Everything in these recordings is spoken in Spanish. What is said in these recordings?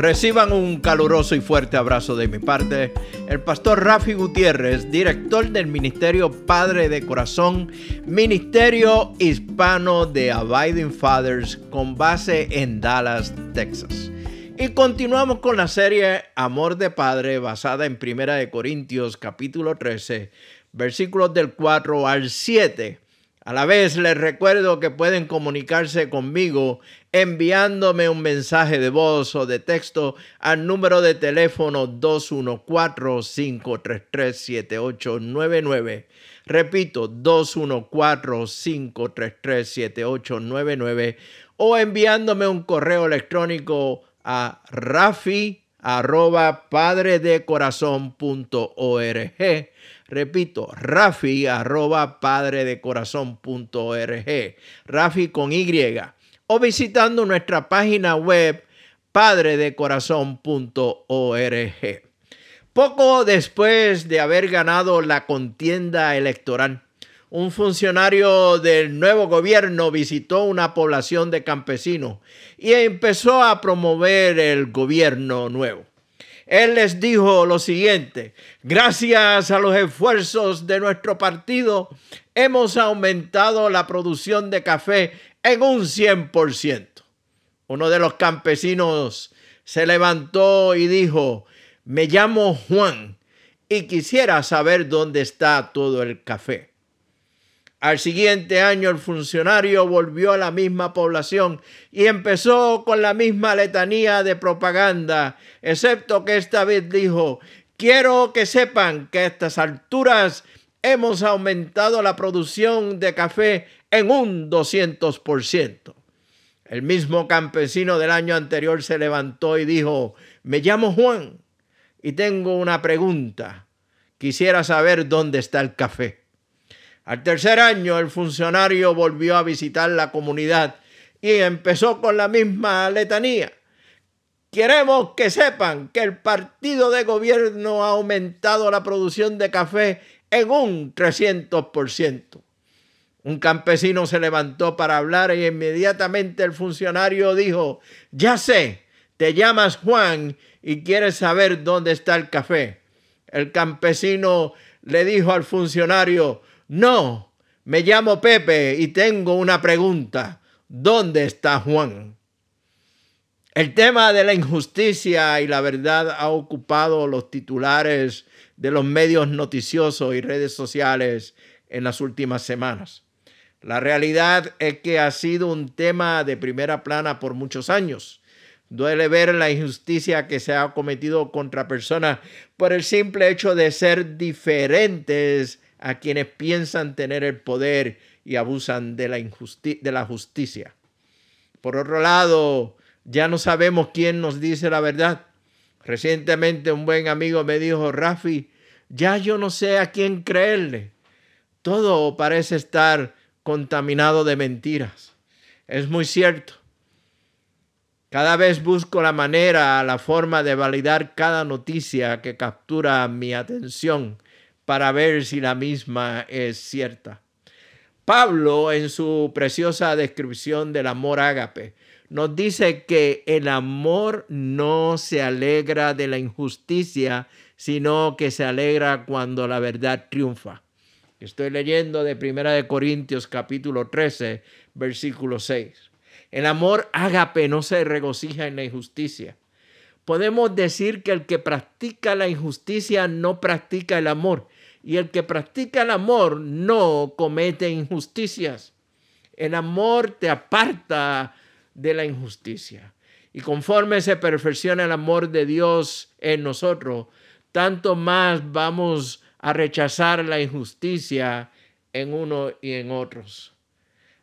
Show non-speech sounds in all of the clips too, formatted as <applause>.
reciban un caluroso y fuerte abrazo de mi parte. El pastor Rafi Gutiérrez, director del Ministerio Padre de Corazón, Ministerio Hispano de Abiding Fathers, con base en Dallas, Texas. Y continuamos con la serie Amor de Padre, basada en 1 Corintios capítulo 13, versículos del 4 al 7 a la vez les recuerdo que pueden comunicarse conmigo enviándome un mensaje de voz o de texto al número de teléfono 214-533-7899. Repito, 214-533-7899 o enviándome un correo electrónico a rafi arroba padredecorazon.org Repito, rafi arroba padre de. Rafi con Y. O visitando nuestra página web padredecorazón.org. Poco después de haber ganado la contienda electoral, un funcionario del nuevo gobierno visitó una población de campesinos y empezó a promover el gobierno nuevo. Él les dijo lo siguiente, gracias a los esfuerzos de nuestro partido, hemos aumentado la producción de café en un 100%. Uno de los campesinos se levantó y dijo, me llamo Juan y quisiera saber dónde está todo el café. Al siguiente año el funcionario volvió a la misma población y empezó con la misma letanía de propaganda, excepto que esta vez dijo, quiero que sepan que a estas alturas hemos aumentado la producción de café en un 200%. El mismo campesino del año anterior se levantó y dijo, me llamo Juan y tengo una pregunta. Quisiera saber dónde está el café. Al tercer año el funcionario volvió a visitar la comunidad y empezó con la misma letanía. Queremos que sepan que el partido de gobierno ha aumentado la producción de café en un 300%. Un campesino se levantó para hablar y inmediatamente el funcionario dijo, ya sé, te llamas Juan y quieres saber dónde está el café. El campesino le dijo al funcionario, no, me llamo Pepe y tengo una pregunta. ¿Dónde está Juan? El tema de la injusticia y la verdad ha ocupado los titulares de los medios noticiosos y redes sociales en las últimas semanas. La realidad es que ha sido un tema de primera plana por muchos años. Duele ver la injusticia que se ha cometido contra personas por el simple hecho de ser diferentes a quienes piensan tener el poder y abusan de la, de la justicia. Por otro lado, ya no sabemos quién nos dice la verdad. Recientemente un buen amigo me dijo, Rafi, ya yo no sé a quién creerle. Todo parece estar contaminado de mentiras. Es muy cierto. Cada vez busco la manera, la forma de validar cada noticia que captura mi atención para ver si la misma es cierta. Pablo, en su preciosa descripción del amor ágape, nos dice que el amor no se alegra de la injusticia, sino que se alegra cuando la verdad triunfa. Estoy leyendo de Primera de Corintios capítulo 13, versículo 6. El amor ágape no se regocija en la injusticia. Podemos decir que el que practica la injusticia no practica el amor y el que practica el amor no comete injusticias. El amor te aparta de la injusticia. Y conforme se perfecciona el amor de Dios en nosotros, tanto más vamos a rechazar la injusticia en uno y en otros.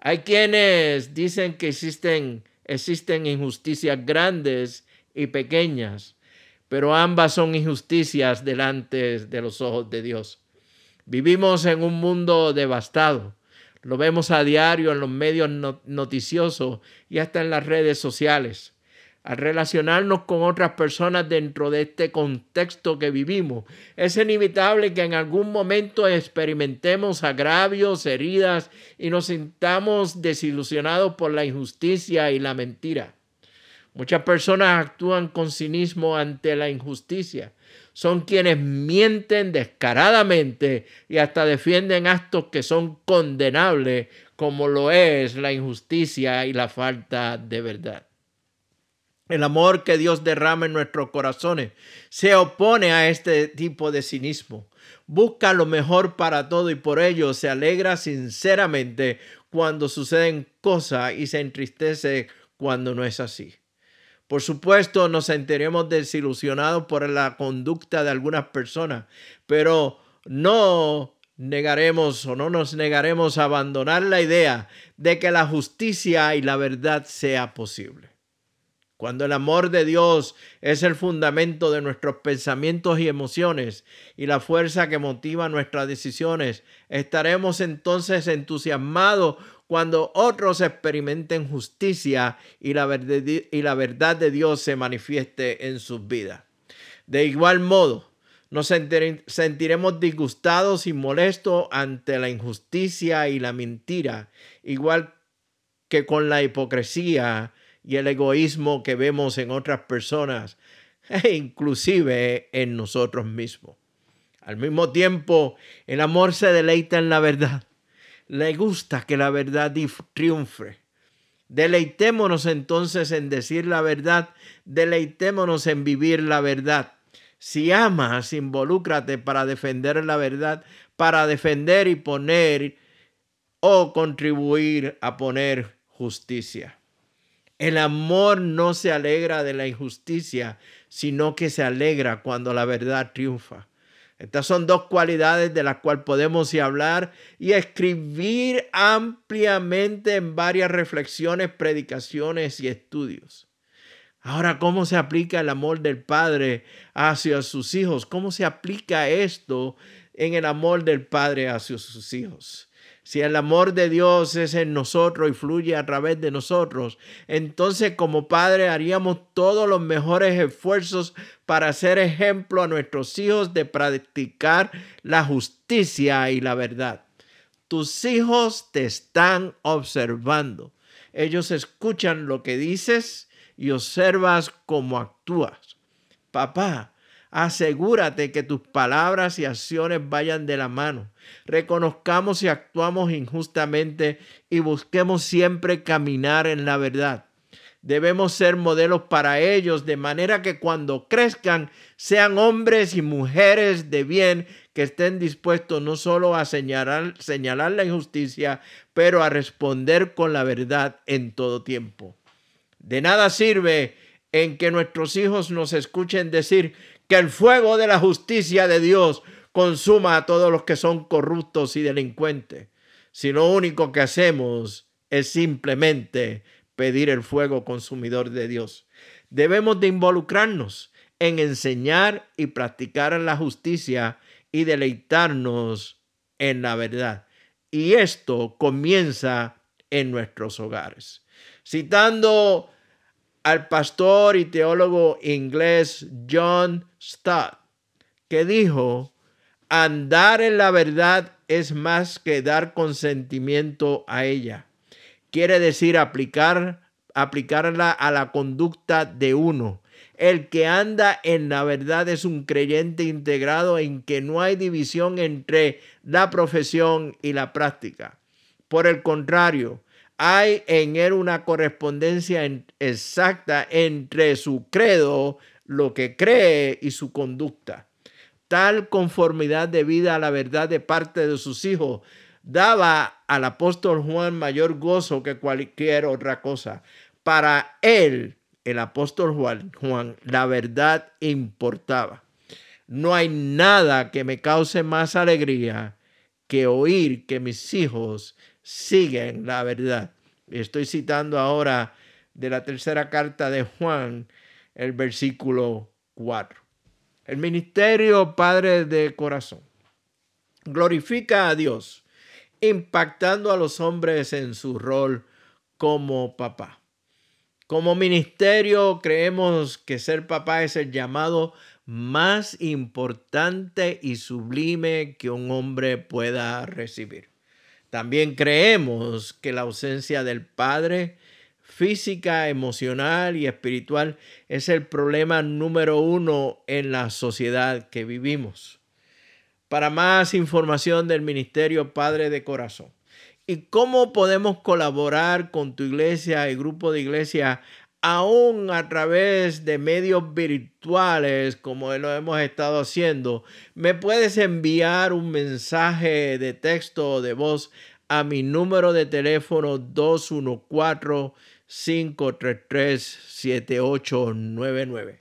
Hay quienes dicen que existen, existen injusticias grandes y pequeñas, pero ambas son injusticias delante de los ojos de Dios. Vivimos en un mundo devastado. Lo vemos a diario en los medios noticiosos y hasta en las redes sociales. Al relacionarnos con otras personas dentro de este contexto que vivimos, es inevitable que en algún momento experimentemos agravios, heridas y nos sintamos desilusionados por la injusticia y la mentira. Muchas personas actúan con cinismo ante la injusticia. Son quienes mienten descaradamente y hasta defienden actos que son condenables, como lo es la injusticia y la falta de verdad. El amor que Dios derrama en nuestros corazones se opone a este tipo de cinismo. Busca lo mejor para todo y por ello se alegra sinceramente cuando suceden cosas y se entristece cuando no es así. Por supuesto, nos sentiremos desilusionados por la conducta de algunas personas, pero no negaremos o no nos negaremos a abandonar la idea de que la justicia y la verdad sea posible. Cuando el amor de Dios es el fundamento de nuestros pensamientos y emociones y la fuerza que motiva nuestras decisiones, estaremos entonces entusiasmados cuando otros experimenten justicia y la, verdad, de Dios se manifieste en sus vidas. De igual modo, nos sentiremos disgustados y molestos ante la injusticia y la mentira, igual que con la hipocresía y el egoísmo que vemos en otras personas <laughs> e inclusive en nosotros mismos. Al mismo tiempo, el amor se deleita en la verdad le gusta que la verdad triunfe. Deleitémonos entonces en decir la verdad, deleitémonos en vivir la verdad. Si amas, involúcrate para defender la verdad, para defender y poner o contribuir a poner justicia. El amor no se alegra de la injusticia, sino que se alegra cuando la verdad triunfa. Estas son dos cualidades de las cuales podemos hablar y escribir ampliamente en varias reflexiones, predicaciones y estudios. Ahora, ¿cómo se aplica el amor del Padre hacia sus hijos? ¿Cómo se aplica esto en el amor del Padre hacia sus hijos? Si el amor de Dios es en nosotros y fluye a través de nosotros, entonces como padre haríamos todos los mejores esfuerzos para ser ejemplo a nuestros hijos de practicar la justicia y la verdad. Tus hijos te están observando. Ellos escuchan lo que dices y observas cómo actúas. Papá, Asegúrate que tus palabras y acciones vayan de la mano. Reconozcamos si actuamos injustamente y busquemos siempre caminar en la verdad. Debemos ser modelos para ellos de manera que cuando crezcan sean hombres y mujeres de bien que estén dispuestos no solo a señalar, señalar la injusticia, pero a responder con la verdad en todo tiempo. De nada sirve en que nuestros hijos nos escuchen decir que el fuego de la justicia de Dios consuma a todos los que son corruptos y delincuentes. Si lo único que hacemos es simplemente pedir el fuego consumidor de Dios. Debemos de involucrarnos en enseñar y practicar la justicia y deleitarnos en la verdad. Y esto comienza en nuestros hogares. Citando al pastor y teólogo inglés John Stott, que dijo, andar en la verdad es más que dar consentimiento a ella. Quiere decir aplicar, aplicarla a la conducta de uno. El que anda en la verdad es un creyente integrado en que no hay división entre la profesión y la práctica. Por el contrario, hay en él una correspondencia exacta entre su credo, lo que cree y su conducta. Tal conformidad de vida a la verdad de parte de sus hijos daba al apóstol Juan mayor gozo que cualquier otra cosa. Para él, el apóstol Juan, Juan, la verdad importaba. No hay nada que me cause más alegría que oír que mis hijos siguen la verdad. Estoy citando ahora de la tercera carta de Juan, el versículo 4. El ministerio Padre de Corazón glorifica a Dios, impactando a los hombres en su rol como papá. Como ministerio creemos que ser papá es el llamado más importante y sublime que un hombre pueda recibir. También creemos que la ausencia del padre física, emocional y espiritual es el problema número uno en la sociedad que vivimos. Para más información del Ministerio Padre de Corazón y cómo podemos colaborar con tu iglesia y grupo de iglesia aún a través de medios virtuales como lo hemos estado haciendo, me puedes enviar un mensaje de texto o de voz a mi número de teléfono 214-533-7899.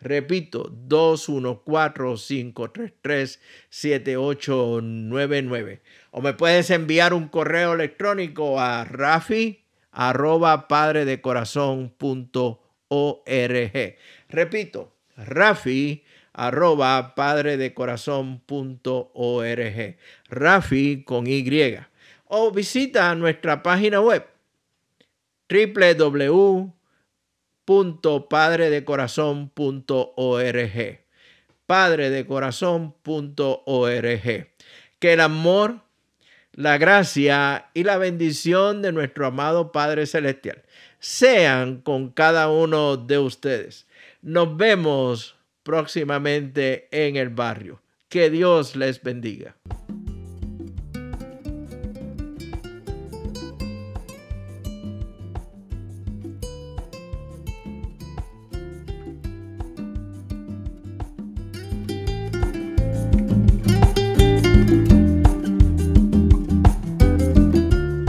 Repito, 214-533-7899. O me puedes enviar un correo electrónico a rafi arroba padre de corazón punto org. Repito, Rafi arroba padre de corazón punto org. Rafi con Y. O visita nuestra página web www.padredecorazon.org. Padredecorazon.org. Que el amor la gracia y la bendición de nuestro amado Padre Celestial sean con cada uno de ustedes. Nos vemos próximamente en el barrio. Que Dios les bendiga.